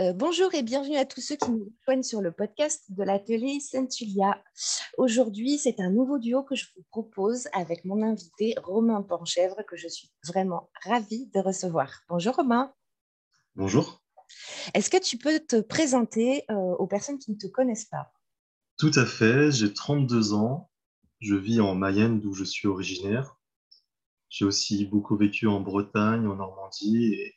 Euh, bonjour et bienvenue à tous ceux qui nous rejoignent sur le podcast de l'atelier Saint-Julia. Aujourd'hui, c'est un nouveau duo que je vous propose avec mon invité Romain Panchèvre que je suis vraiment ravie de recevoir. Bonjour Romain. Bonjour. Est-ce que tu peux te présenter euh, aux personnes qui ne te connaissent pas? Tout à fait, j'ai 32 ans, je vis en Mayenne d'où je suis originaire. J'ai aussi beaucoup vécu en Bretagne, en Normandie et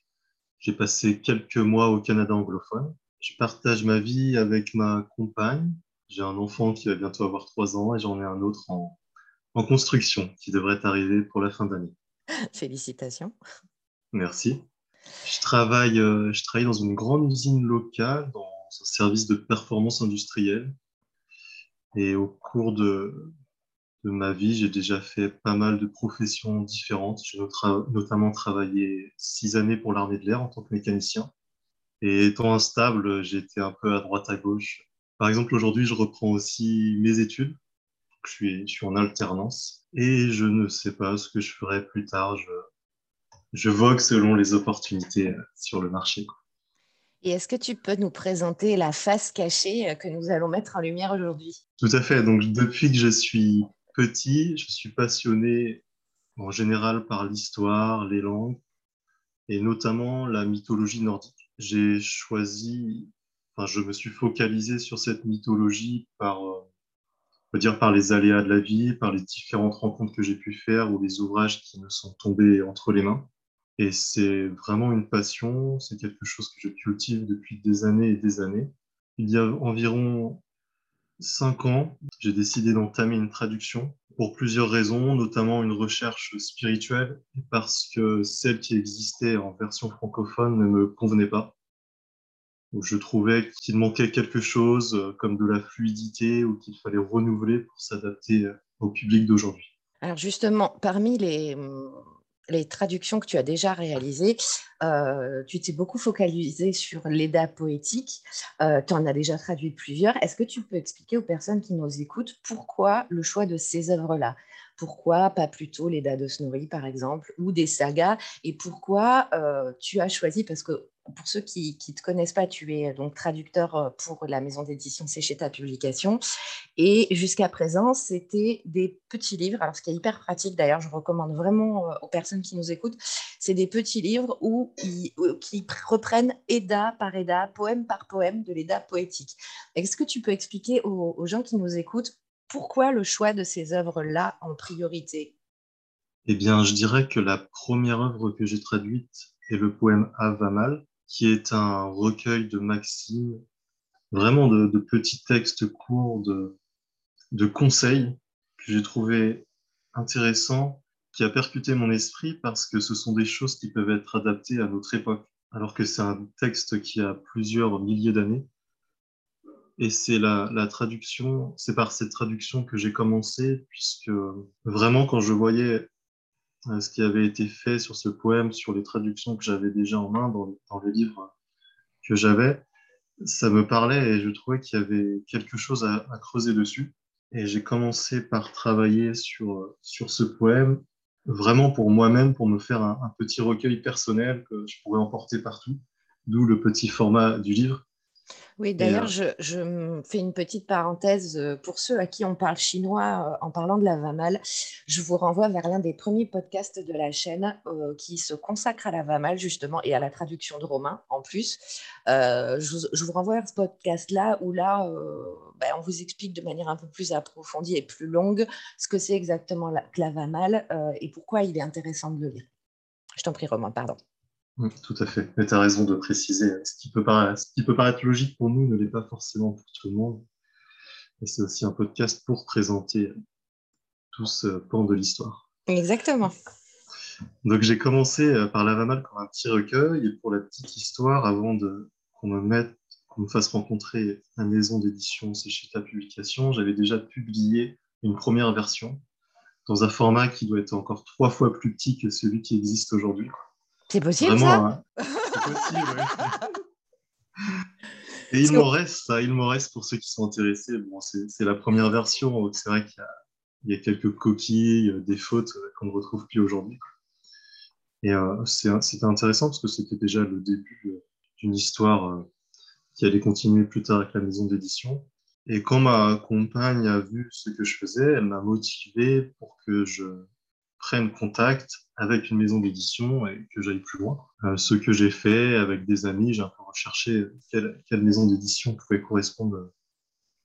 j'ai passé quelques mois au Canada anglophone. Je partage ma vie avec ma compagne. J'ai un enfant qui va bientôt avoir trois ans et j'en ai un autre en, en construction qui devrait arriver pour la fin d'année. Félicitations. Merci. Je travaille, euh, je travaille dans une grande usine locale, dans un service de performance industrielle. Et au cours de, de ma vie, j'ai déjà fait pas mal de professions différentes. J'ai notamment travaillé six années pour l'armée de l'air en tant que mécanicien. Et étant instable, été un peu à droite à gauche. Par exemple, aujourd'hui, je reprends aussi mes études. Je suis, je suis en alternance et je ne sais pas ce que je ferai plus tard. Je, je vogue selon les opportunités sur le marché. Et est-ce que tu peux nous présenter la face cachée que nous allons mettre en lumière aujourd'hui? Tout à fait. Donc, depuis que je suis petit, je suis passionné en général par l'histoire, les langues et notamment la mythologie nordique. J'ai choisi, enfin, je me suis focalisé sur cette mythologie par, euh, on dire par les aléas de la vie, par les différentes rencontres que j'ai pu faire ou les ouvrages qui me sont tombés entre les mains. Et c'est vraiment une passion, c'est quelque chose que je cultive depuis des années et des années. Il y a environ cinq ans, j'ai décidé d'entamer une traduction pour plusieurs raisons, notamment une recherche spirituelle, parce que celle qui existait en version francophone ne me convenait pas. Je trouvais qu'il manquait quelque chose euh, comme de la fluidité ou qu'il fallait renouveler pour s'adapter au public d'aujourd'hui. Alors justement, parmi les, les traductions que tu as déjà réalisées, euh, tu t'es beaucoup focalisé sur l'EDA poétique. Euh, tu en as déjà traduit plusieurs. Est-ce que tu peux expliquer aux personnes qui nous écoutent pourquoi le choix de ces œuvres-là? Pourquoi pas plutôt l'EDA de Snorri, par exemple, ou des sagas? Et pourquoi euh, tu as choisi, parce que pour ceux qui ne te connaissent pas, tu es donc traducteur euh, pour la maison d'édition C'est ta publication. Et jusqu'à présent, c'était des petits livres. Alors, ce qui est hyper pratique, d'ailleurs, je recommande vraiment euh, aux personnes qui nous écoutent, c'est des petits livres où qui reprennent EDA par EDA, poème par poème de l'EDA poétique. Est-ce que tu peux expliquer aux, aux gens qui nous écoutent pourquoi le choix de ces œuvres-là en priorité? Eh bien, je dirais que la première œuvre que j'ai traduite est le poème Avamal, qui est un recueil de maximes, vraiment de, petits textes courts, de, de conseils que j'ai trouvé intéressants, qui a percuté mon esprit parce que ce sont des choses qui peuvent être adaptées à notre époque, alors que c'est un texte qui a plusieurs milliers d'années. Et c'est la, la, traduction, c'est par cette traduction que j'ai commencé, puisque vraiment quand je voyais ce qui avait été fait sur ce poème, sur les traductions que j'avais déjà en main dans, les livres que j'avais, ça me parlait et je trouvais qu'il y avait quelque chose à, creuser dessus. Et j'ai commencé par travailler sur, sur ce poème, vraiment pour moi-même, pour me faire un, petit recueil personnel que je pourrais emporter partout, d'où le petit format du livre. Oui, d'ailleurs, je, fais une petite parenthèse euh, pour ceux à qui on parle chinois euh, en parlant de la VAMAL. Je vous renvoie vers l'un des premiers podcasts de la chaîne euh, qui se consacre à la VAMAL justement et à la traduction de romain en plus. je, vous renvoie vers ce podcast-là où là, ben, on vous explique de manière un peu plus approfondie et plus longue ce que c'est exactement la, que la VAMAL et pourquoi il est intéressant de le lire. Je t'en prie, Romain, pardon. Tout à fait. Mais tu as raison de préciser. Ce qui, peut paraître, ce qui peut paraître logique pour nous ne l'est pas forcément pour tout le monde. Et c'est aussi un podcast pour présenter tout ce pan de l'histoire. Exactement. Donc j'ai commencé euh, par Lavamal comme un petit recueil. Et pour la petite histoire, avant de, qu'on me mette, qu'on me fasse rencontrer la maison d'édition C'est chez ta publication, j'avais déjà publié une première version dans un format qui doit être encore trois fois plus petit que celui qui existe aujourd'hui. C'est possible ça hein. C'est possible, Et il m'en reste, ça, il m'en reste pour ceux qui sont intéressés. Bon, c'est la première version, c'est vrai qu'il y, y, a quelques coquilles, euh, des fautes euh, qu'on ne retrouve plus aujourd'hui. Et euh, c'était intéressant parce que c'était déjà le début d'une histoire qui allait continuer plus tard avec la maison d'édition. Et quand ma compagne a vu ce que je faisais, elle m'a motivé pour que je prenne contact avec une maison d'édition et que j'aille plus loin. Euh, ce que j'ai fait avec des amis, j'ai un peu recherché quelle, maison d'édition pouvait correspondre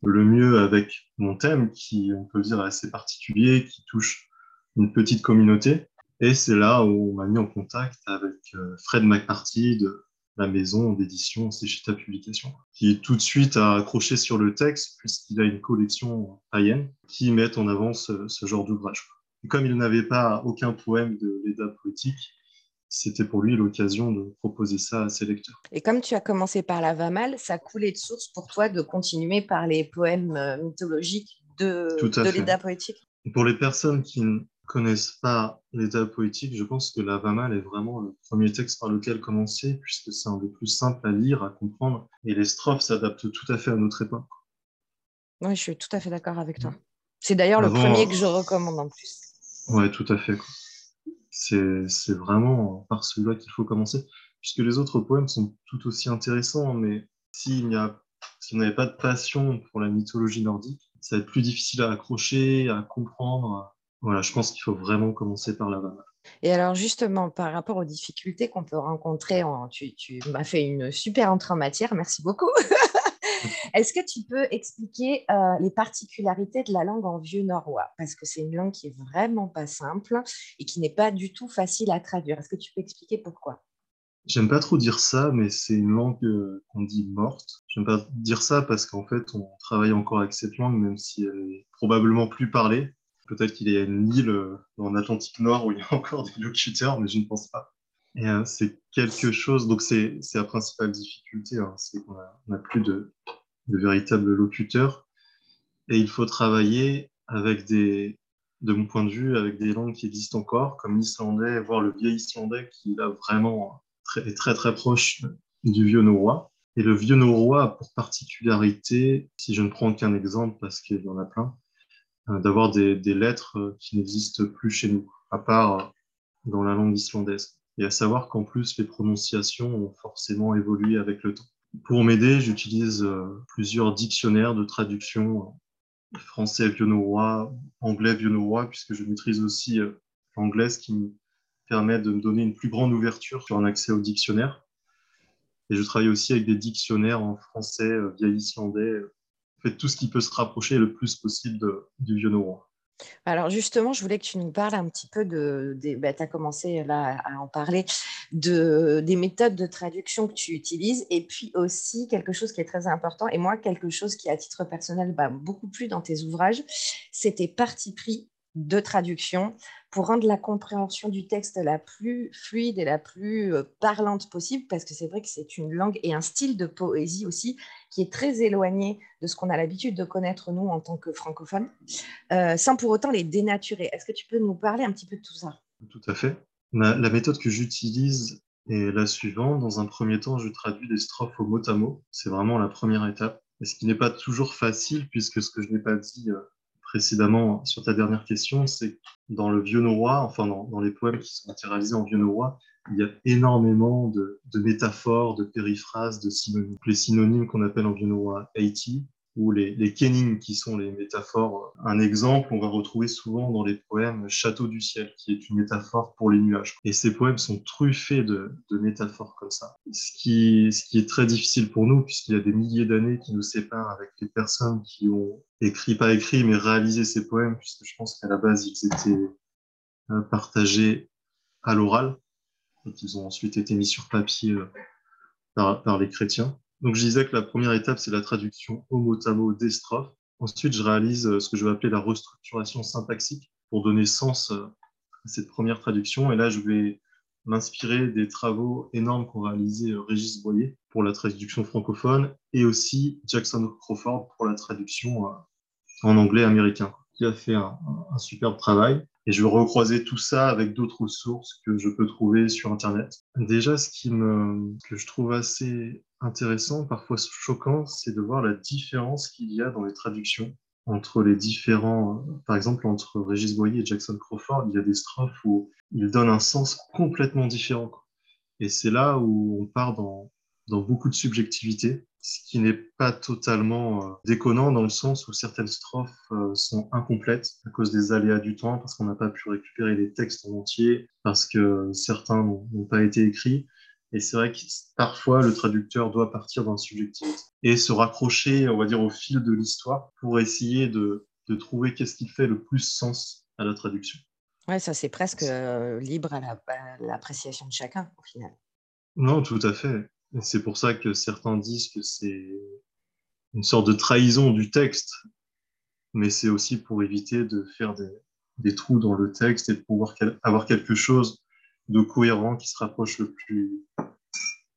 le mieux avec mon thème, qui, on peut dire, est assez particulier, qui touche une petite communauté. Et c'est là où on m'a mis en contact avec euh, Fred McCarthy de la maison d'édition C'est chez ta publication, qui tout de suite a accroché sur le texte, puisqu'il a une collection païenne qui met en avant ce genre d'ouvrage. Comme il n'avait pas aucun poème de l'État poétique, c'était pour lui l'occasion de proposer ça à ses lecteurs. Et comme tu as commencé par la va mal, ça coulait de source pour toi de continuer par les poèmes euh, mythologiques de, de l'État poétique? Pour les personnes qui ne connaissent pas l'État poétique, je pense que la va mal est vraiment le premier texte par lequel commencer, puisque c'est un des plus simples à lire, à comprendre, et les strophes s'adaptent tout à fait à notre époque. Oui, je suis tout à fait d'accord avec toi. C'est d'ailleurs le premier que je recommande en plus. Oui, tout à fait c'est vraiment par celui-là qu'il faut commencer, puisque les autres poèmes sont tout aussi intéressants, mais s'il n'y a si on n'avait pas de passion pour la mythologie nordique, ça va être plus difficile à accrocher, à comprendre. Voilà, je pense qu'il faut vraiment commencer par la vanne. Et alors justement, par rapport aux difficultés qu'on peut rencontrer, en, tu, tu m'as fait une super entrée en matière, merci beaucoup. Est-ce que tu peux expliquer euh, les particularités de la langue en vieux norrois? Parce que c'est une langue qui est vraiment pas simple et qui n'est pas du tout facile à traduire. Est-ce que tu peux expliquer pourquoi? J'aime pas trop dire ça, mais c'est une langue euh, qu'on dit morte. J'aime pas dire ça parce qu'en fait, on travaille encore avec cette langue, même si elle est probablement plus parlée. Peut-être qu'il y a une île euh, dans l'Atlantique Nord où il y a encore des locuteurs, mais je ne pense pas. Et c'est quelque chose, donc c'est la principale difficulté, hein, c'est qu'on n'a plus de, de véritables locuteurs. Et il faut travailler avec des, de mon point de vue, avec des langues qui existent encore, comme l'islandais, voire le vieil islandais qui là vraiment très, très très proche du vieux norrois. Et le vieux norrois a pour particularité, si je ne prends qu'un exemple parce qu'il y en a plein, euh, d'avoir des, lettres qui n'existent plus chez nous, à part dans la langue islandaise. Et à savoir qu'en plus, les prononciations ont forcément évolué avec le temps. Pour m'aider, j'utilise euh, plusieurs dictionnaires de traduction euh, français vieux-norrois, anglais vieux-norrois, puisque je maîtrise aussi euh, l'anglais, ce qui me permet de me donner une plus grande ouverture sur un accès au dictionnaire. Et je travaille aussi avec des dictionnaires en français, vieil islandais, en fait, tout ce qui peut se rapprocher le plus possible du vieux-norrois. Alors justement, je voulais que tu nous parles un petit peu de, bah, tu as commencé là à en parler, de, des méthodes de traduction que tu utilises et puis aussi quelque chose qui est très important et moi quelque chose qui à titre personnel m'a beaucoup plu dans tes ouvrages, c'était parti pris de traduction pour rendre la compréhension du texte la plus fluide et la plus euh, parlante possible, parce que c'est vrai que c'est une langue et un style de poésie aussi qui est très éloigné de ce qu'on a l'habitude de connaître nous en tant que francophones, euh, sans pour autant les dénaturer. Est-ce que tu peux nous parler un petit peu de tout ça? Tout à fait. La, méthode que j'utilise est la suivante. Dans un premier temps, je traduis des strophes au mot à mot. C'est vraiment la première étape. Et ce qui n'est pas toujours facile, puisque ce que je n'ai pas dit euh, précédemment sur ta dernière question, c'est dans le vieux norrois, enfin dans, les poèmes qui sont matérialisés en vieux norrois, il y a énormément de, métaphores, de périphrases, de synonymes. Les synonymes qu'on appelle en vieux norrois 80, ou les, les kenning, qui sont les métaphores. Un exemple, on va retrouver souvent dans les poèmes Château du ciel, qui est une métaphore pour les nuages. Et ces poèmes sont truffés de, de métaphores comme ça. Ce qui, ce qui est très difficile pour nous, puisqu'il y a des milliers d'années qui nous séparent avec les personnes qui ont écrit, pas écrit, mais réalisé ces poèmes, puisque je pense qu'à la base, ils étaient euh, partagés à l'oral, et qu'ils ont ensuite été mis sur papier euh, par, par les chrétiens. Donc, je disais que la première étape, c'est la traduction au mot des strophes. Ensuite, je réalise euh, ce que je vais appeler la restructuration syntaxique pour donner sens euh, à cette première traduction. Et là, je vais m'inspirer des travaux énormes qu'ont réalisé euh, Régis Boyer pour la traduction francophone et aussi Jackson Crawford pour la traduction en anglais américain, qui a fait un, un superbe travail. Et je vais recroiser tout ça avec d'autres sources que je peux trouver sur Internet. Déjà, ce qui me, que je trouve assez intéressant, parfois choquant, c'est de voir la différence qu'il y a dans les traductions entre les différents, par exemple entre Régis Boyer et Jackson Crawford, il y a des strophes où ils donnent un sens complètement différent. Et c'est là où on part dans, dans beaucoup de subjectivité, ce qui n'est pas totalement euh, déconnant dans le sens où certaines strophes euh, sont incomplètes à cause des aléas du temps, parce qu'on n'a pas pu récupérer les textes en entier, parce que certains n'ont pas été écrits. Et c'est vrai que parfois, le traducteur doit partir dans la subjectivité et se raccrocher, on va dire, au fil de l'histoire pour essayer de, de trouver qu'est-ce qui fait le plus sens à la traduction. Ouais, ça c'est presque euh, libre à l'appréciation de chacun au final. Non, tout à fait. C'est pour ça que certains disent que c'est une sorte de trahison du texte, mais c'est aussi pour éviter de faire des, des, trous dans le texte et de pouvoir avoir quelque chose de cohérent qui se rapproche le plus,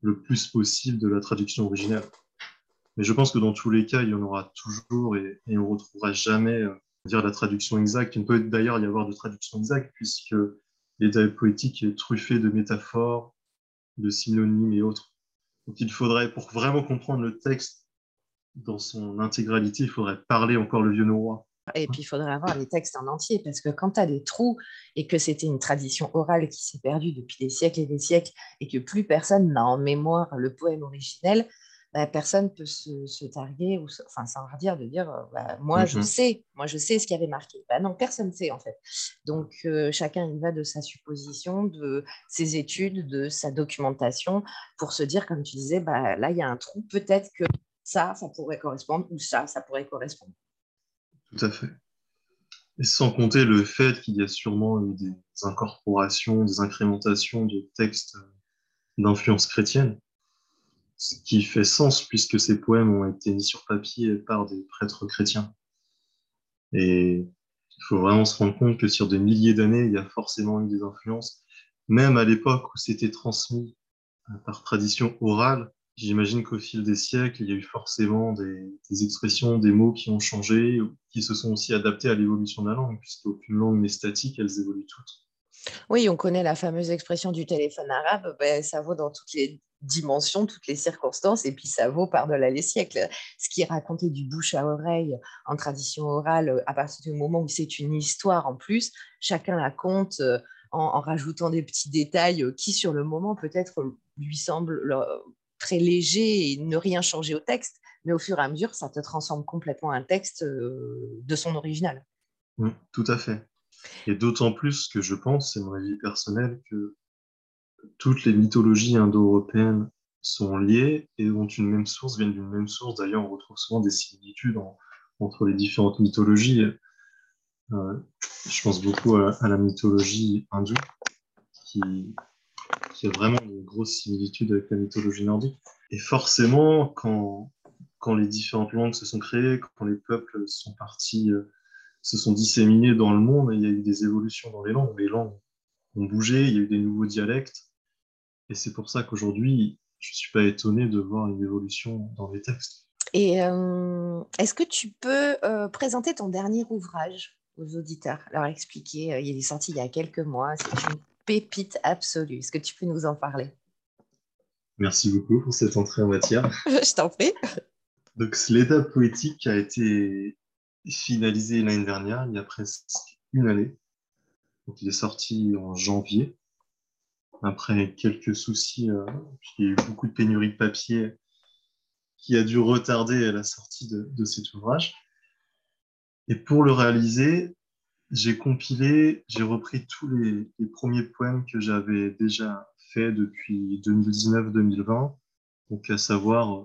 le plus possible de la traduction originale. Mais je pense que dans tous les cas, il y en aura toujours et, on ne retrouvera jamais euh, dire la traduction exacte. Il ne peut d'ailleurs y avoir de traduction exacte puisque l'état poétique est truffé de métaphores, de synonymes et autres. Donc il faudrait, pour vraiment comprendre le texte dans son intégralité, il faudrait parler encore le vieux norrois. Et puis, il faudrait avoir les textes en entier, parce que quand tu as des trous et que c'était une tradition orale qui s'est perdue depuis des siècles et des siècles, et que plus personne n'a en mémoire le poème originel, bah, personne peut se, targuer, ou enfin sans dire, de dire euh, bah, moi je mhm. sais, moi je sais ce qui avait marqué. Bah, non, personne ne sait en fait. Donc euh, chacun y va de sa supposition, de ses études, de sa documentation, pour se dire, comme tu disais, bah, là il y a un trou, peut-être que ça, ça pourrait correspondre, ou ça, ça pourrait correspondre. Tout à fait. Sans compter le fait qu'il y a sûrement eu des incorporations, des incrémentations de textes d'influence chrétienne ce qui fait sens puisque ces poèmes ont été mis sur papier par des prêtres chrétiens. Et il faut vraiment se rendre compte que sur des milliers d'années, il y a forcément eu des influences, même à l'époque où c'était transmis euh, par tradition orale. J'imagine qu'au fil des siècles, il y a eu forcément des, expressions, des mots qui ont changé, qui se sont aussi adaptés à l'évolution de la langue, puisqu'aucune langue n'est statique, elles évoluent toutes. Oui, on connaît la fameuse expression du téléphone arabe, ben, ça vaut dans toutes les dimensions, toutes les circonstances, et puis ça vaut par-delà les siècles. Ce qui est raconté du bouche à oreille en tradition orale, euh, à partir du moment où c'est une histoire en plus, chacun la compte euh, en, rajoutant des petits détails euh, qui, sur le moment, peut-être lui semblent très légers et ne rien changer au texte, mais au fur et à mesure, ça te transforme complètement un texte de son original. Tout à fait. Et d'autant plus que je pense, c'est mon avis personnel, que toutes les mythologies indo-européennes sont liées et ont une même source, viennent d'une même source. D'ailleurs, on retrouve souvent des similitudes entre les différentes mythologies. Euh, je pense beaucoup à, la mythologie hindoue, qui, qui, a vraiment une grosse similitude avec la mythologie nordique. Et forcément, quand, quand les différentes langues se sont créées, quand les peuples sont partis, euh, se sont disséminés dans le monde, il y a eu des évolutions dans les langues. Les langues ont bougé, il y a eu des nouveaux dialectes. Et c'est pour ça qu'aujourd'hui, je ne suis pas étonné de voir une évolution dans les textes. Et euh, est-ce que tu peux euh, présenter ton dernier ouvrage aux auditeurs, leur expliquer Il est sorti il y a quelques mois, pépite absolue. Est-ce que tu peux nous en parler? Merci beaucoup pour cette entrée en matière. je t'en prie. Donc, l'état poétique a été finalisé l'année dernière, il y a presque une année. Donc, il est sorti en janvier après quelques soucis, euh, il y a eu beaucoup de pénurie de papier qui a dû retarder la sortie de, cet ouvrage. Et pour le réaliser, j'ai compilé, j'ai repris tous les, premiers poèmes que j'avais déjà faits depuis 2019-2020. Donc, à savoir,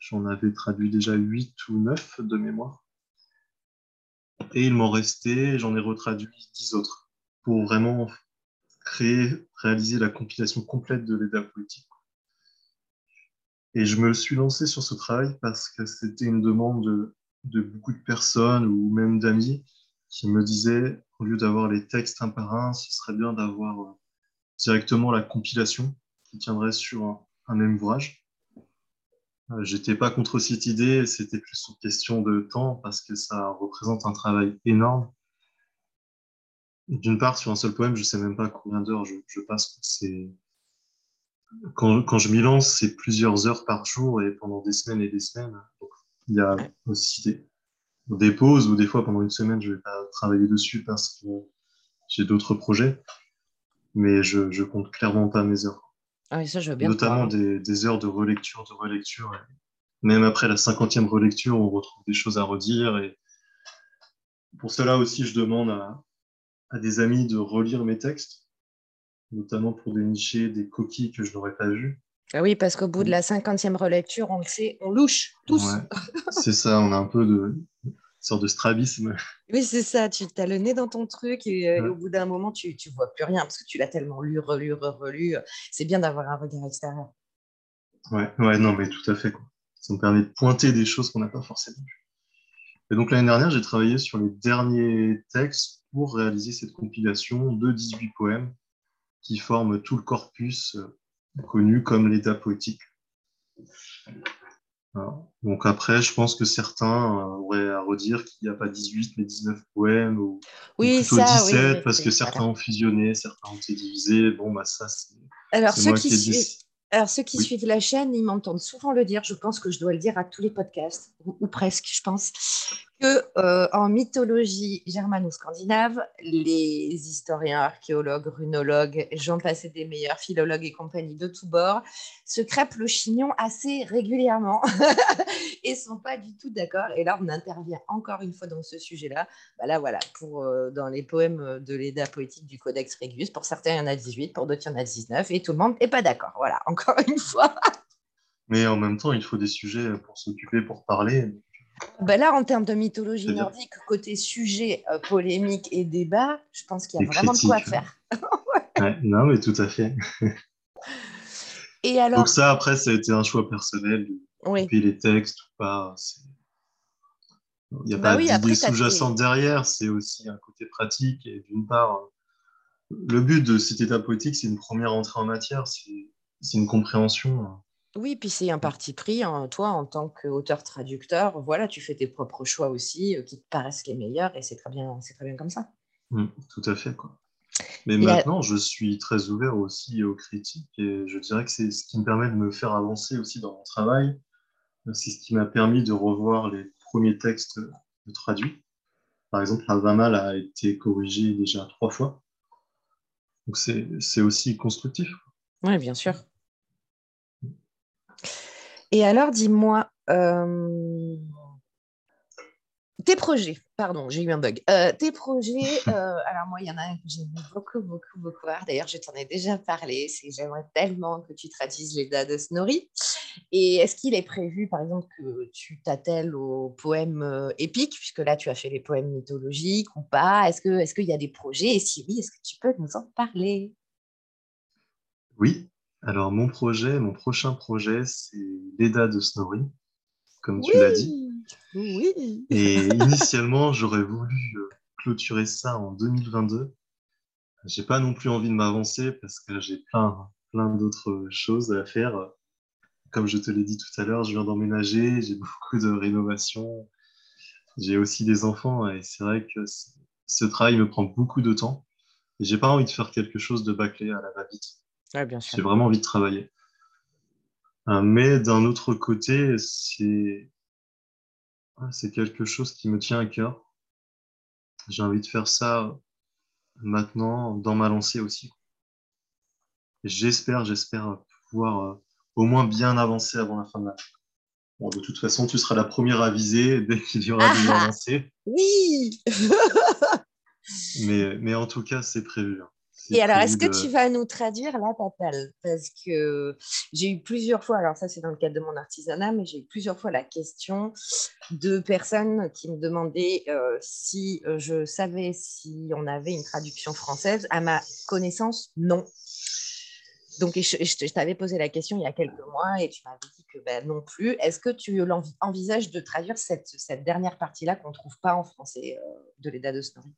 j'en avais traduit déjà 8 ou 9 de mémoire. Et il m'en restait, j'en ai retraduit 10 autres pour vraiment créer, réaliser la compilation complète de l'EDA politique. Et je me suis lancé sur ce travail parce que c'était une demande de, beaucoup de personnes ou même d'amis qui me disaient, au lieu d'avoir les textes un par un, ce serait bien d'avoir euh, directement la compilation qui tiendrait sur un, même ouvrage. Euh, j'étais pas contre cette idée, c'était plus une question de temps parce que ça représente un travail énorme d'une part, sur un seul poème, je ne sais même pas combien d'heures je, passe. C'est quand, quand, je m'y lance, c'est plusieurs heures par jour et pendant des semaines et des semaines. il y a aussi des, des, pauses où des fois pendant une semaine, je ne vais pas travailler dessus parce que j'ai d'autres projets. Mais je, ne compte clairement pas mes heures. Ah ça, je veux bien notamment des, heures de relecture, de relecture. Même après la cinquantième relecture, on retrouve des choses à redire. Et pour cela aussi, je demande à, à des amis de relire mes textes, notamment pour dénicher des coquilles que je n'aurais pas vues. Ah oui, parce qu'au bout de la cinquantième relecture, on le sait, on louche tous. c'est ça, on a un peu de une sorte de strabisme. Oui, c'est ça, tu as le nez dans ton truc et, euh, au bout d'un moment, tu ne vois plus rien parce que tu l'as tellement lu, relu, relu. C'est bien d'avoir un regard extérieur. Ouais, ouais, non, mais tout à fait. Quoi. Ça me permet de pointer des choses qu'on n'a pas forcément vues. Et donc l'année dernière, j'ai travaillé sur les derniers textes pour réaliser cette compilation de 18 poèmes qui forment tout le corpus euh, connu comme l'état poétique. Donc après, je pense que certains euh, auraient à redire qu'il n'y a pas 18 mais 19 poèmes ou, oui, plutôt 17 parce que certains ont fusionné, certains ont été divisés. Bon, bah ça, c'est. Alors, ceux qui, alors, ceux qui suivent la chaîne, ils m'entendent souvent le dire. Je pense que je dois le dire à tous les podcasts, ou, presque, je pense, euh, en mythologie germano-scandinave, les historiens, archéologues, runologues, j'en passais des meilleurs philologues et compagnie de tous bords, se crêpent le chignon assez régulièrement et sont pas du tout d'accord. Et là, on intervient encore une fois dans ce sujet-là. Bah là, voilà, pour euh, dans les poèmes de l'Eda poétique du Codex Regius, pour certains, il y en a 18, pour d'autres, il y en a 19, et tout le monde n'est pas d'accord. Voilà, encore une fois. Mais en même temps, il faut des sujets pour s'occuper, pour parler. Ben là, en termes de mythologie nordique, côté sujet euh, polémique et débat, je pense qu'il y a vraiment de quoi faire. non, mais tout à fait. et alors... Donc ça, après, ça a été un choix personnel de oui. les textes ou pas. Il n'y a bah pas d'idée sous-jacente derrière, c'est aussi un côté pratique. Et d'une part, le but de cet état poétique, c'est une première entrée en matière, c'est une compréhension oui, puis c'est un parti pris. Hein. Toi, en tant qu'auteur-traducteur, voilà, tu fais tes propres choix aussi euh, qui te paraissent les meilleurs et c'est très bien, c'est très bien comme ça. Mmh, tout à fait. Quoi. Mais maintenant, je suis très ouvert aussi aux critiques et je dirais que c'est ce qui me permet de me faire avancer aussi dans mon travail. C'est ce qui m'a permis de revoir les premiers textes traduits. Par exemple, Havamal a été corrigé déjà trois fois. Donc c'est aussi constructif. Oui, bien sûr. Et alors, dis-moi, euh, tes projets, pardon, j'ai eu un bug. Euh, tes projets, euh, alors moi, il y en a un que j'aime beaucoup, beaucoup, beaucoup. D'ailleurs, je t'en ai déjà parlé. C'est j'aimerais tellement que tu traduises les dates de Snorri. Et est-ce qu'il est prévu, par exemple, que tu t'attelles aux poèmes épiques, puisque là, tu as fait les poèmes mythologiques ou pas? Est-ce qu'il est qu'il y a des projets? Et si oui, est-ce que tu peux nous en parler? Oui, alors, mon projet, mon prochain projet, c'est l'EDA de Snorri, comme tu l'as dit. Oui. Et initialement, j'aurais voulu euh, clôturer ça en 2022. J'ai pas non plus envie de m'avancer parce que j'ai plein, plein d'autres choses à faire. Comme je te l'ai dit tout à l'heure, je viens d'emménager, j'ai beaucoup de rénovations. J'ai aussi des enfants et c'est vrai que ce travail me prend beaucoup de temps. Et j'ai pas envie de faire quelque chose de bâclé à la va-vite. J'ai vraiment envie de travailler. Euh, mais d'un autre côté, c'est c'est quelque chose qui me tient à cœur. J'ai envie de faire ça maintenant dans ma lancée aussi. J'espère, j'espère pouvoir euh, au moins bien avancer avant la fin de l'année. Bon, de toute façon, tu seras la première avisée dès qu'il y aura des avancées. Oui mais, mais en tout cas, c'est prévu. Et alors, est-ce que tu vas nous traduire la papale? Parce que j'ai eu plusieurs fois, alors ça c'est dans le cadre de mon artisanat, mais j'ai eu plusieurs fois la question de personnes qui me demandaient euh, si euh, je savais si on avait une traduction française. À ma connaissance, non. Donc, je, t'avais posé la question il y a quelques mois et tu m'avais dit que ben, non plus. Est-ce que tu envisages de traduire cette, cette dernière partie-là qu'on ne trouve pas en français euh, de l'Eda de Snorri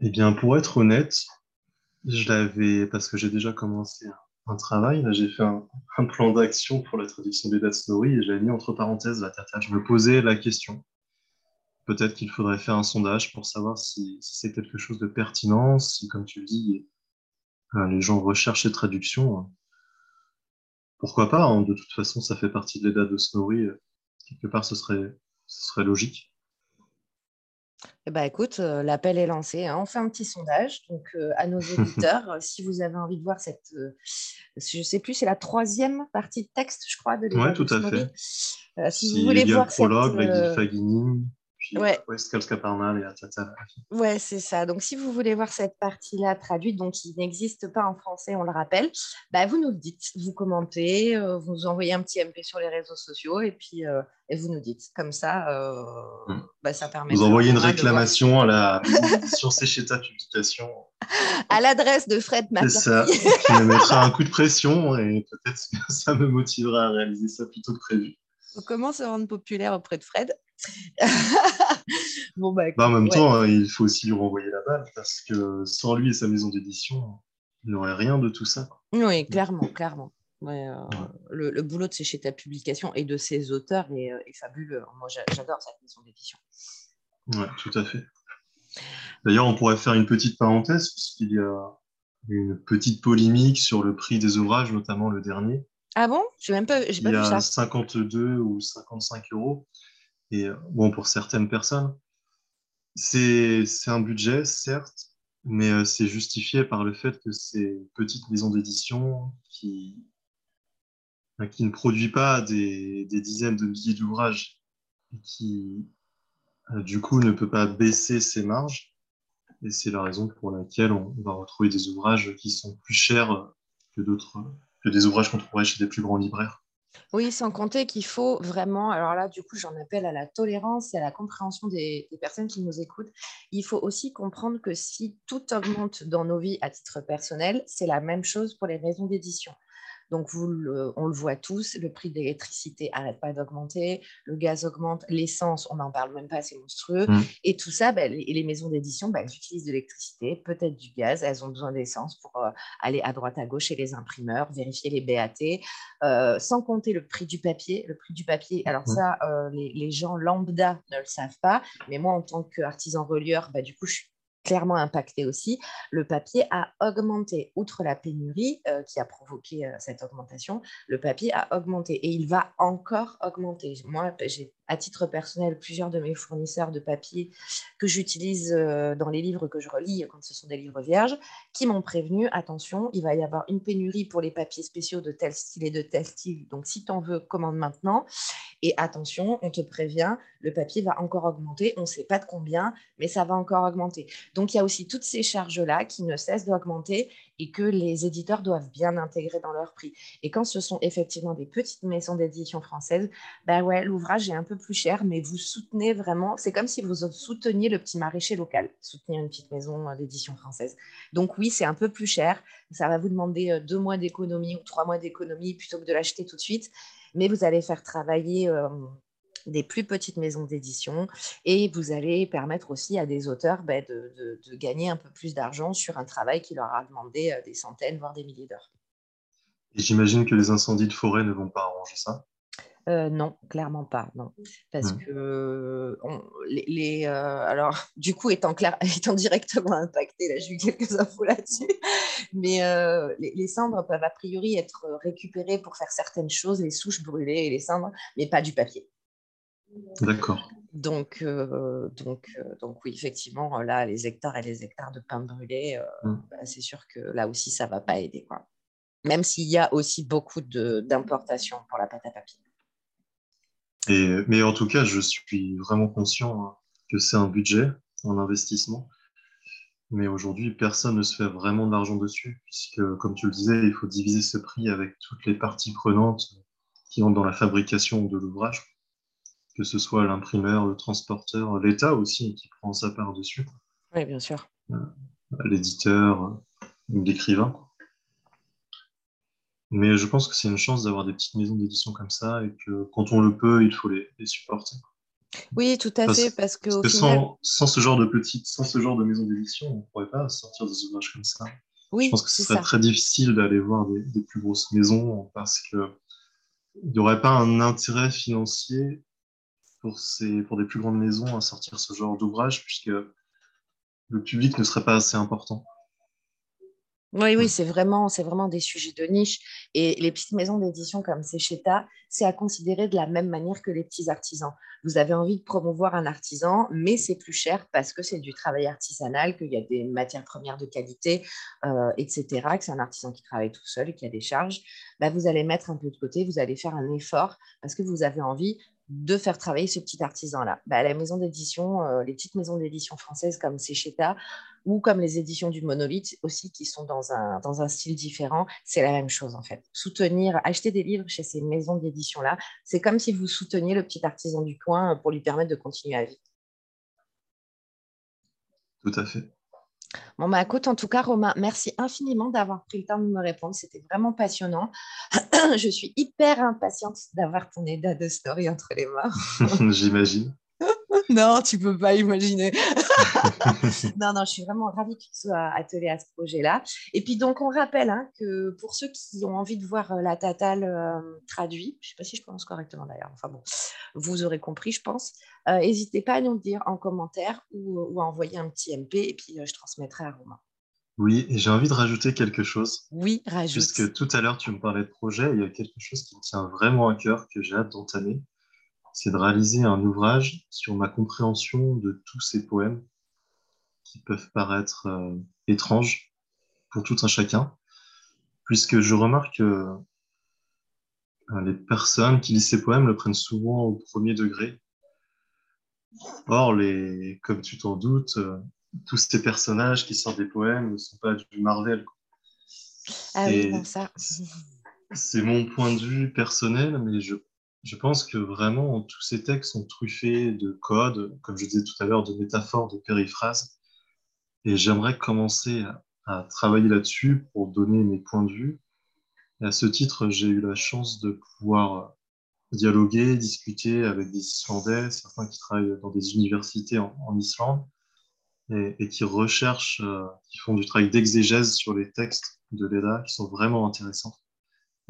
Eh bien, pour être honnête, je l'avais, parce que j'ai déjà commencé un, travail, j'ai fait un, plan d'action pour la traduction des dates story et j'avais mis entre parenthèses la tata. Je me posais la question. Peut-être qu'il faudrait faire un sondage pour savoir si, c'est quelque chose de pertinent, si, comme tu le dis, euh, les gens recherchent ces traductions. Pourquoi pas hein. De toute façon, ça fait partie de l'EDA de Snorri. Quelque part, ce serait, ce serait logique. Eh ben, écoute, euh, l'appel est lancé. hein. On fait un petit sondage donc, euh, à nos auditeurs. Euh, si vous avez envie de voir cette, euh, je ne sais plus, c'est la troisième partie de texte, je crois, de l'éval tout à fait. Si vous voulez voir cette, prologue, euh, Fagini, puis ouais, et. Ouais, c'est ça. Donc, si vous voulez voir cette partie-là traduite, donc qui n'existe pas en français, on le rappelle, bah, vous nous le dites, vous commentez, euh, vous nous envoyez un petit MP sur les réseaux sociaux et puis euh, et vous nous dites. Comme ça, euh, Mm. bah, ça permet Vous envoyez une réclamation à la Sécheta Publication. à l'adresse de Fred C'est ça, qui me mettra un coup de pression et peut-être que ça me motivera à réaliser ça plus tôt que prévu. Comment se rendre populaire auprès de Fred Bon, bah, Bah, en même ouais. temps, hein, il faut aussi lui renvoyer la balle parce que sans lui et sa maison d'édition, il n'aurait rien de tout ça. Oui, clairement, clairement. Ouais, euh, le, le boulot de chez ta publication et de ses auteurs est, euh, est fabuleux. Moi, j'a- j'adore cette maison d'édition. Ouais, tout à fait. D'ailleurs, on pourrait faire une petite parenthèse puisqu'il y a une petite polémique sur le prix des ouvrages, notamment le dernier. Ah bon? J'ai même pas, j'ai pas Il y vu a ça. 52 ou 55 euros. Et euh, bon, pour certaines personnes, c'est c'est un budget, certes, mais euh, c'est justifié par le fait que ces petites maisons d'édition qui, enfin, qui ne produisent pas des, des dizaines de milliers d'ouvrages et qui, euh, du coup, ne peut pas baisser ses marges. Et c'est la raison pour laquelle on va retrouver des ouvrages qui sont plus chers que d'autres, que des ouvrages qu'on trouverait chez des plus grands libraires. Oui, sans compter qu'il faut vraiment, alors là, du coup, j'en appelle à la tolérance et à la compréhension des, des personnes qui nous écoutent. Il faut aussi comprendre que si tout augmente dans nos vies à titre personnel, c'est la même chose pour les raisons d'édition. Donc, vous le- on le voit tous, le prix de l'électricité n'arrête pas d'augmenter, le gaz augmente, l'essence, on n'en parle même pas, c'est monstrueux. Mm. Et tout ça, ben, les, les maisons d'édition, ben, elles utilisent de l'électricité, peut-être du gaz, elles ont besoin d'essence pour euh, aller à droite à gauche chez les imprimeurs, vérifier les BAT, euh, sans compter le prix du papier. Le prix du papier, alors Mhm. ça, euh, les, les gens lambda ne le savent pas, mais moi, en tant qu'artisan relieur, bah, du coup, je suis clairement impactée aussi. Le papier a augmenté. Outre la pénurie euh, qui a provoqué euh, cette augmentation, le papier a augmenté et il va encore augmenter. Moi, j'ai à titre personnel plusieurs de mes fournisseurs de papier que j'utilise euh, dans les livres que je relis quand ce sont des livres vierges qui m'ont prévenu, attention, il va y avoir une pénurie pour les papiers spéciaux de tel style et de tel style. Donc, si tu en veux, commande maintenant. Et attention, on te prévient, le papier va encore augmenter. On ne sait pas de combien, mais ça va encore augmenter. Donc, il y a aussi toutes ces charges-là qui ne cessent d'augmenter et que les éditeurs doivent bien intégrer dans leur prix. Et quand ce sont effectivement des petites maisons d'édition françaises, bah ouais, l'ouvrage est un peu plus cher, mais vous soutenez vraiment, c'est comme si vous souteniez le petit maraîcher local, soutenir une petite maison euh, d'édition française. Donc oui, c'est un peu plus cher, ça va vous demander euh, deux mois d'économie ou trois mois d'économie plutôt que de l'acheter tout de suite, mais vous allez faire travailler euh, des plus petites maisons d'édition et vous allez permettre aussi à des auteurs bah, de, de- de gagner un peu plus d'argent sur un travail qui leur a demandé euh, des centaines, voire des milliers d'heures. Et j'imagine que les incendies de forêt ne vont pas arranger ça? Euh, non, clairement pas, non. Parce Mm. que on- les, les, euh, alors du coup étant clair, étant directement impacté, là j'ai eu quelques infos là-dessus, mais euh, les, les cendres peuvent a priori être récupérées pour faire certaines choses, les souches brûlées et les cendres, mais pas du papier. D'accord. Donc, euh, donc, euh, donc oui, effectivement, là, les hectares et les hectares de pain brûlé, euh, Mm. bah, c'est sûr que là aussi, ça va pas aider, quoi. Même s'il y a aussi beaucoup d'importations pour la pâte à papier. Et, mais en tout cas, je suis vraiment conscient hein, que c'est un budget, un investissement. Mais aujourd'hui, personne ne se fait vraiment de l'argent dessus, puisque, comme tu le disais, il faut diviser ce prix avec toutes les parties prenantes qui entrent dans la fabrication de l'ouvrage, que ce soit l'imprimeur, le transporteur, l'État aussi, qui prend sa part dessus, Oui, bien sûr. l'éditeur, l'écrivain. Mais je pense que c'est une chance d'avoir des petites maisons d'édition comme ça et que quand on le peut, il faut les, les supporter. Oui, tout à Parce- fait, parce que final, sans, sans ce genre de petite, sans ce genre de maison d'édition, on ne pourrait pas sortir des ouvrages comme ça. oui, Je pense que ce c'est serait ça. très difficile d'aller voir des, des plus grosses maisons parce que il n'y aurait pas un intérêt financier pour, ces, pour des plus grandes maisons à sortir ce genre d'ouvrage puisque le public ne serait pas assez important. Oui, oui, c'est vraiment, c'est vraiment des sujets de niche. Et les petites maisons d'édition comme Secheta, c'est à considérer de la même manière que les petits artisans. Vous avez envie de promouvoir un artisan, mais c'est plus cher parce que c'est du travail artisanal, qu'il y a des matières premières de qualité, euh, etc., que c'est un artisan qui travaille tout seul et qui a des charges. Bah, vous allez mettre un peu de côté, vous allez faire un effort parce que vous avez envie de faire travailler ce petit artisan-là. Bah, la maison d'édition, euh, les petites maisons d'édition françaises comme Secheta ou comme les éditions du Monolithe aussi qui sont dans un, dans un style différent, c'est la même chose en fait. Soutenir, acheter des livres chez ces maisons d'édition-là, c'est comme si vous souteniez le petit artisan du coin pour lui permettre de continuer à vivre. Tout à fait. Bon, bah, écoute, en tout cas, Romain, merci infiniment d'avoir pris le temps de me répondre. C'était vraiment passionnant. Je suis hyper impatiente d'avoir ton Eda de story entre les mains. J'imagine. non, tu peux pas imaginer. non, non, je suis vraiment ravie que tu sois attelé à ce projet-là. Et puis, donc, on rappelle hein, que pour ceux qui ont envie de voir euh, la Tatale euh, traduit, je ne sais pas si je prononce correctement d'ailleurs, enfin bon, vous aurez compris, je pense. Euh, n'hésitez pas à nous le dire en commentaire ou, à envoyer un petit MP et puis je transmettrai à Romain. Oui, et j'ai envie de rajouter quelque chose. Oui, rajoute. Puisque tout à l'heure, tu me parlais de projet, il y a quelque chose qui me tient vraiment à cœur, que j'ai hâte d'entamer c'est de réaliser un ouvrage sur ma compréhension de tous ces poèmes qui peuvent paraître euh, étranges pour tout un chacun, puisque je remarque que euh, les personnes qui lisent ces poèmes le prennent souvent au premier degré. Or, les, comme tu t'en doutes, euh, tous ces personnages qui sortent des poèmes ne sont pas du Marvel. Ah oui, ça. C'est mon point de vue personnel, mais je je pense que vraiment tous ces textes sont truffés de codes, comme je disais tout à l'heure, de métaphores, de périphrases. Et j'aimerais commencer à, travailler là-dessus pour donner mes points de vue. Et à ce titre, j'ai eu la chance de pouvoir dialoguer, discuter avec des Islandais, certains qui travaillent dans des universités en, Islande et, qui recherchent, euh, qui font du travail d'exégèse sur les textes de l'EDA qui sont vraiment intéressants.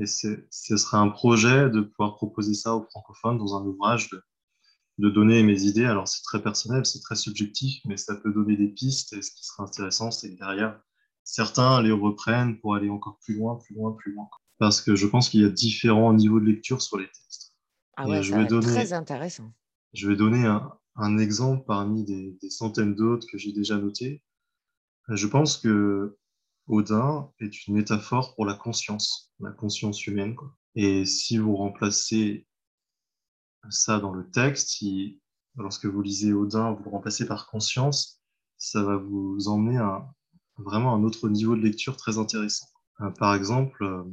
Et ce serait un projet de pouvoir proposer ça aux francophones dans un ouvrage, de, donner mes idées. Alors c'est très personnel, c'est très subjectif, mais ça peut donner des pistes. Et ce qui serait intéressant, c'est que derrière, certains les reprennent pour aller encore plus loin, plus loin, plus loin. Parce que je pense qu'il y a différents niveaux de lecture sur les textes. Ah ouais, je vais donner, très intéressant. Je vais donner un, exemple parmi des, des centaines d'autres que j'ai déjà notés. Je pense que Odin est une métaphore pour la conscience, la conscience humaine. Et si vous remplacez ça dans le texte, lorsque vous lisez Odin, vous le remplacez par conscience, ça va vous emmener à vraiment un autre niveau de lecture très intéressant. Euh, par exemple, euh,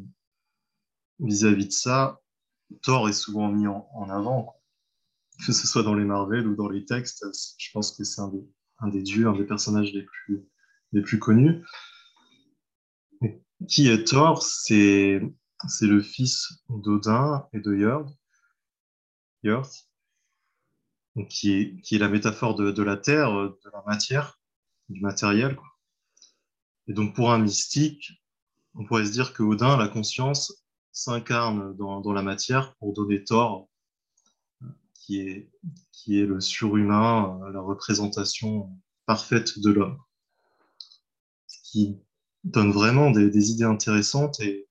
vis-à-vis de ça, Thor est souvent mis en, avant, que ce soit dans les Marvel ou dans les textes. Je pense que c'est un des, un des dieux, un des personnages les plus, les plus connus. Qui est Thor C'est le fils d'Odin et de Jörg, Jörg qui, est, qui est la métaphore de, la terre, de la matière, du matériel. Et donc pour un mystique, on pourrait se dire que Odin, la conscience, s'incarne dans, la matière pour donner Thor, qui est, qui est le surhumain, la représentation parfaite de l'homme. Ce qui donne vraiment des, idées intéressantes et,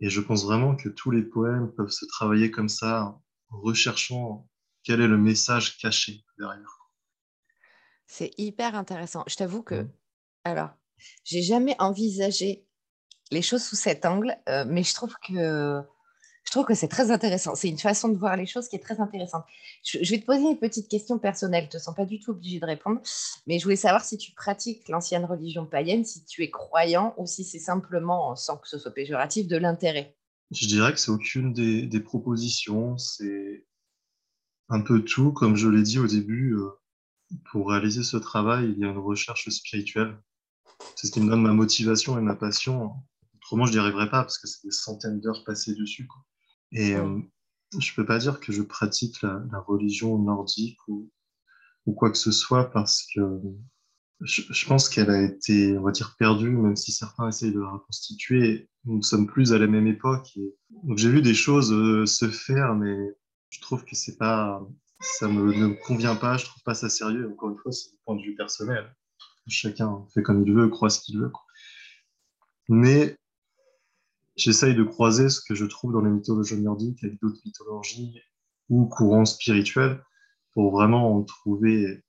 et je pense vraiment que tous les poèmes peuvent se travailler comme ça, en recherchant quel est le message caché derrière. C'est hyper intéressant. Je t'avoue que, alors, j'ai jamais envisagé les choses sous cet angle, euh, mais je trouve que je trouve que c'est très intéressant. C'est une façon de voir les choses qui est très intéressante. Je, vais te poser une petite question personnelle. Je ne te sens pas du tout obligé de répondre, mais je voulais savoir si tu pratiques l'ancienne religion païenne, si tu es croyant ou si c'est simplement, sans que ce soit péjoratif, de l'intérêt. Je dirais que c'est aucune des, propositions. C'est un peu tout. Comme je l'ai dit au début, euh, pour réaliser ce travail, il y a une recherche spirituelle. C'est ce qui me donne ma motivation et ma passion. Autrement, je n'y arriverais pas parce que c'est des centaines d'heures passées dessus. Et euh, je ne peux pas dire que je pratique la, religion nordique ou, ou, quoi que ce soit parce que je, pense qu'elle a été, on va dire, perdue, même si certains essayent de la reconstituer. Nous ne sommes plus à la même époque. Donc j'ai vu des choses euh, se faire, mais je trouve que c'est pas, ça me, ne me convient pas. Je trouve pas ça sérieux. Encore une fois, c'est un point de vue personnel. Chacun fait comme il veut, croit ce qu'il veut. Mais j'essaye de croiser ce que je trouve dans les mythologies nordiques avec d'autres mythologies ou courants spirituels pour vraiment en trouver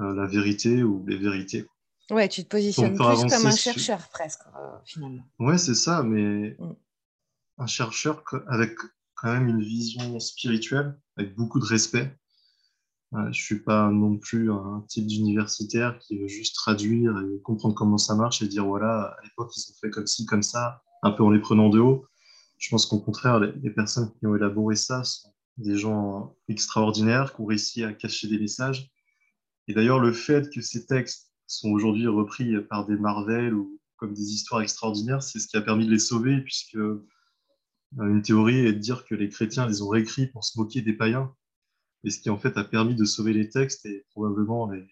euh, la vérité ou les vérités. Ouais, tu te positionnes plus comme un chercheur presque, euh, finalement. Ouais, c'est ça, mais mm. un chercheur avec quand même une vision spirituelle, avec beaucoup de respect. je ne suis pas non plus un type d'universitaire qui veut juste traduire et comprendre comment ça marche et dire voilà, à l'époque, ils ont fait comme ci, comme ça, un peu en les prenant de haut. Je pense qu'au contraire, les, personnes qui ont élaboré ça sont des gens extraordinaires qui ont réussi à cacher des messages. Et d'ailleurs, le fait que ces textes sont aujourd'hui repris par des Marvel ou comme des histoires extraordinaires, c'est ce qui a permis de les sauver, puisque euh, une théorie est de dire que les chrétiens les ont réécrits pour se moquer des païens, et ce qui en fait a permis de sauver les textes et probablement les,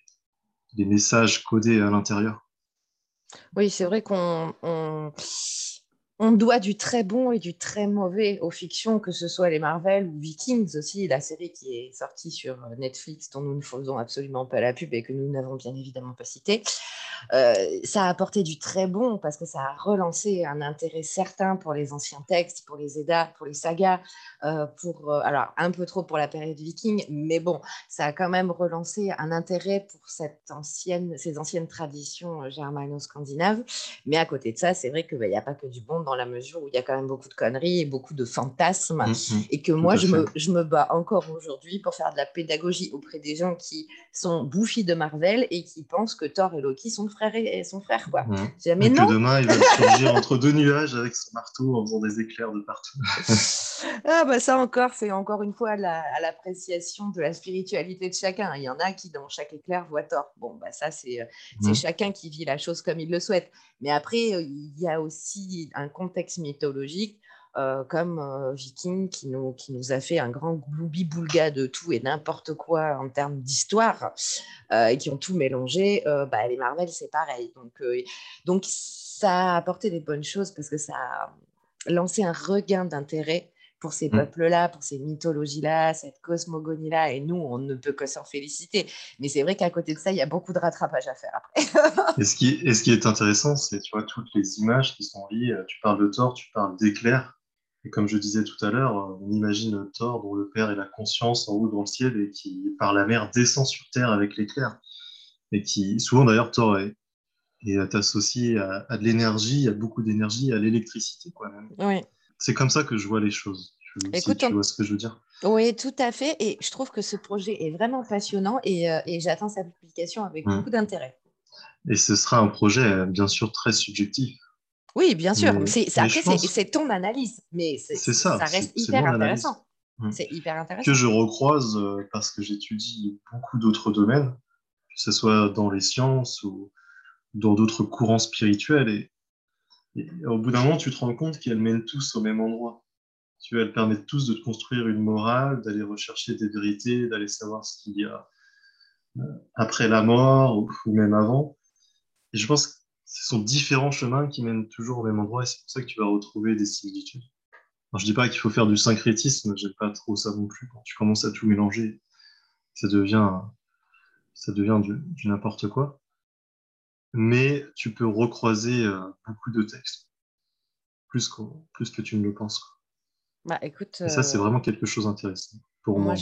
les messages codés à l'intérieur. Oui, c'est vrai qu'on on doit du très bon et du très mauvais aux fictions, que ce soit les Marvel ou Vikings aussi, la série qui est sortie sur euh, Netflix, dont nous ne faisons absolument pas la pub et que nous n'avons bien évidemment pas cité. Ça a apporté du très bon parce que ça a relancé un intérêt certain pour les anciens textes, pour les Eddas, pour les sagas, pour, alors un peu trop pour la période viking, mais bon, ça a quand même relancé un intérêt pour cette ancienne, ces anciennes traditions germano-scandinaves. Mais à côté de ça, c'est vrai qu'il n'y a pas que du bon dans la mesure où il y a quand même beaucoup de conneries et beaucoup de fantasmes. Mmh, mmh. et que moi, je me, je me, bats encore aujourd'hui pour faire de la pédagogie auprès des gens qui sont bouffis de Marvel et qui pensent que Thor et Loki sont frères et son frère. Quoi. Mmh. Jamais non. Que demain, il va surgir entre deux nuages avec son marteau en faisant des éclairs de partout. ah, bah ça encore, c'est encore une fois à l'appréciation de la spiritualité de chacun. Il y en a qui, dans chaque éclair, voient Thor. Bon, bah ça, c'est c'est chacun qui vit la chose comme il le souhaite. Mais après, il y a aussi un contexte mythologique euh, comme euh, Viking qui nous, qui nous a fait un grand gloubi-boulga de tout et n'importe quoi en termes d'histoire euh, et qui ont tout mélangé, bah, les Marvel, c'est pareil. Donc, donc, ça a apporté des bonnes choses parce que ça a lancé un regain d'intérêt pour ces mmh. peuples-là, pour ces mythologies-là, cette cosmogonie-là, et nous, on ne peut que s'en féliciter. Mais c'est vrai qu'à côté de ça, il y a beaucoup de rattrapage à faire après. et, ce qui, et ce qui est intéressant, c'est tu vois, toutes les images qui sont liées. Tu parles de Thor, tu parles d'éclair. Et comme je disais tout à l'heure, on imagine Thor dont le père est la conscience en haut dans le ciel et qui, par la mer, descend sur terre avec l'éclair. Et qui, souvent d'ailleurs, Thor est, est associé à, à de l'énergie, à beaucoup d'énergie, à l'électricité. Oui. C'est comme ça que je vois les choses. Écoute, tu vois ce que je veux dire. Oui, tout à fait. Et je trouve que ce projet est vraiment passionnant et, euh, j'attends sa publication avec mmh. beaucoup d'intérêt. Et ce sera un projet, euh, bien sûr, très subjectif. Oui, bien sûr. C'est ton analyse, mais ça, ça reste hyper intéressant. Mmh. C'est hyper intéressant. Que je recroise euh, parce que j'étudie beaucoup d'autres domaines, que ce soit dans les sciences ou dans d'autres courants spirituels. Et, et au bout d'un moment, tu te rends compte qu'elles mènent tous au même endroit tu elles permettent tous de te construire une morale, d'aller rechercher des vérités, d'aller savoir ce qu'il y a euh, après la mort ou, même avant. Et je pense que ce sont différents chemins qui mènent toujours au même endroit et c'est pour ça que tu vas retrouver des similitudes. Je je dis pas qu'il faut faire du syncrétisme, j'aime pas trop ça non plus. Quand tu commences à tout mélanger, ça devient, ça devient du, n'importe quoi. Mais tu peux recroiser euh, beaucoup de textes, plus que, plus que tu ne le penses. Bah, écoute, ça, c'est euh, vraiment quelque chose d'intéressant pour moi,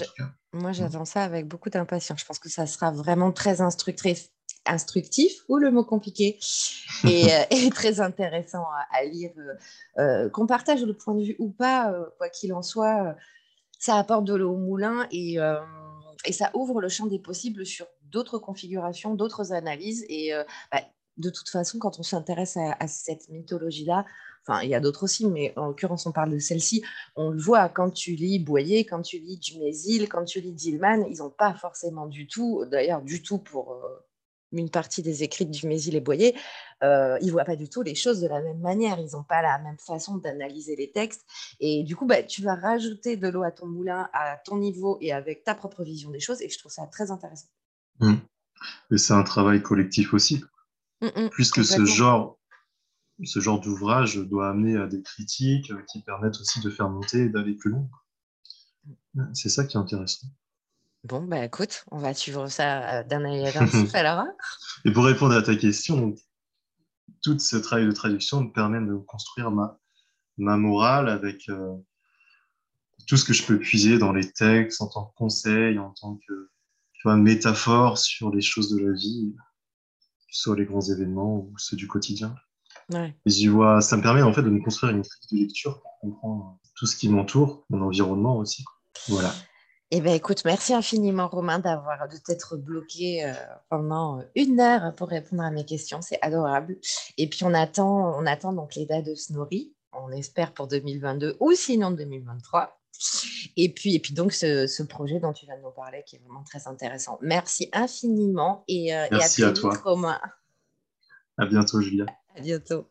Moi, mmh. j'attends ça avec beaucoup d'impatience. Je pense que ça sera vraiment très instructif, instructif ou le mot compliqué, et, euh, très intéressant à, lire. Euh, qu'on partage le point de vue ou pas, quoi qu'il en soit, ça apporte de l'eau au moulin et, et, ça ouvre le champ des possibles sur d'autres configurations, d'autres analyses. Et bah, de toute façon, quand on s'intéresse à cette mythologie-là, Enfin, il y a d'autres aussi, mais en l'occurrence, on parle de celle-ci. On le voit quand tu lis Boyer, quand tu lis Dumézil, quand tu lis Dillman, ils n'ont pas forcément du tout, d'ailleurs, du tout pour euh, une partie des écrits de Dumézil et Boyer, euh, ils ne voient pas du tout les choses de la même manière. Ils n'ont pas la même façon d'analyser les textes. Et du coup, bah, tu vas rajouter de l'eau à ton moulin, à ton niveau et avec ta propre vision des choses. Et je trouve ça très intéressant. Mmh. Et c'est un travail collectif aussi. Mmh, mmh, Puisque ce genre, ce genre d'ouvrage doit amener à des critiques euh, qui permettent aussi de faire monter et d'aller plus loin. C'est ça qui est intéressant. Bon, bah écoute, on va suivre ça euh, d'un œil attentif alors. et pour répondre à ta question, tout ce travail de traduction me permet de construire ma, ma morale avec euh, tout ce que je peux puiser dans les textes en tant que conseil, en tant que tu vois, métaphore sur les choses de la vie, soit les grands événements ou ceux du quotidien. Ouais. Et vois, ça me permet en fait de me construire une grille de lecture pour comprendre tout ce qui m'entoure, mon environnement aussi. Voilà. Eh bien, écoute, merci infiniment, Romain, d'avoir de t'être bloqué euh, pendant une heure pour répondre à mes questions. C'est adorable. Et puis, on attend, on attend donc les dates de Snorri. On espère pour 2022 ou sinon 2023. Et puis, et puis donc, ce, projet dont tu viens de nous parler qui est vraiment très intéressant. Merci infiniment et, euh, et à, très toi. Romain. À bientôt, Julia. À bientôt.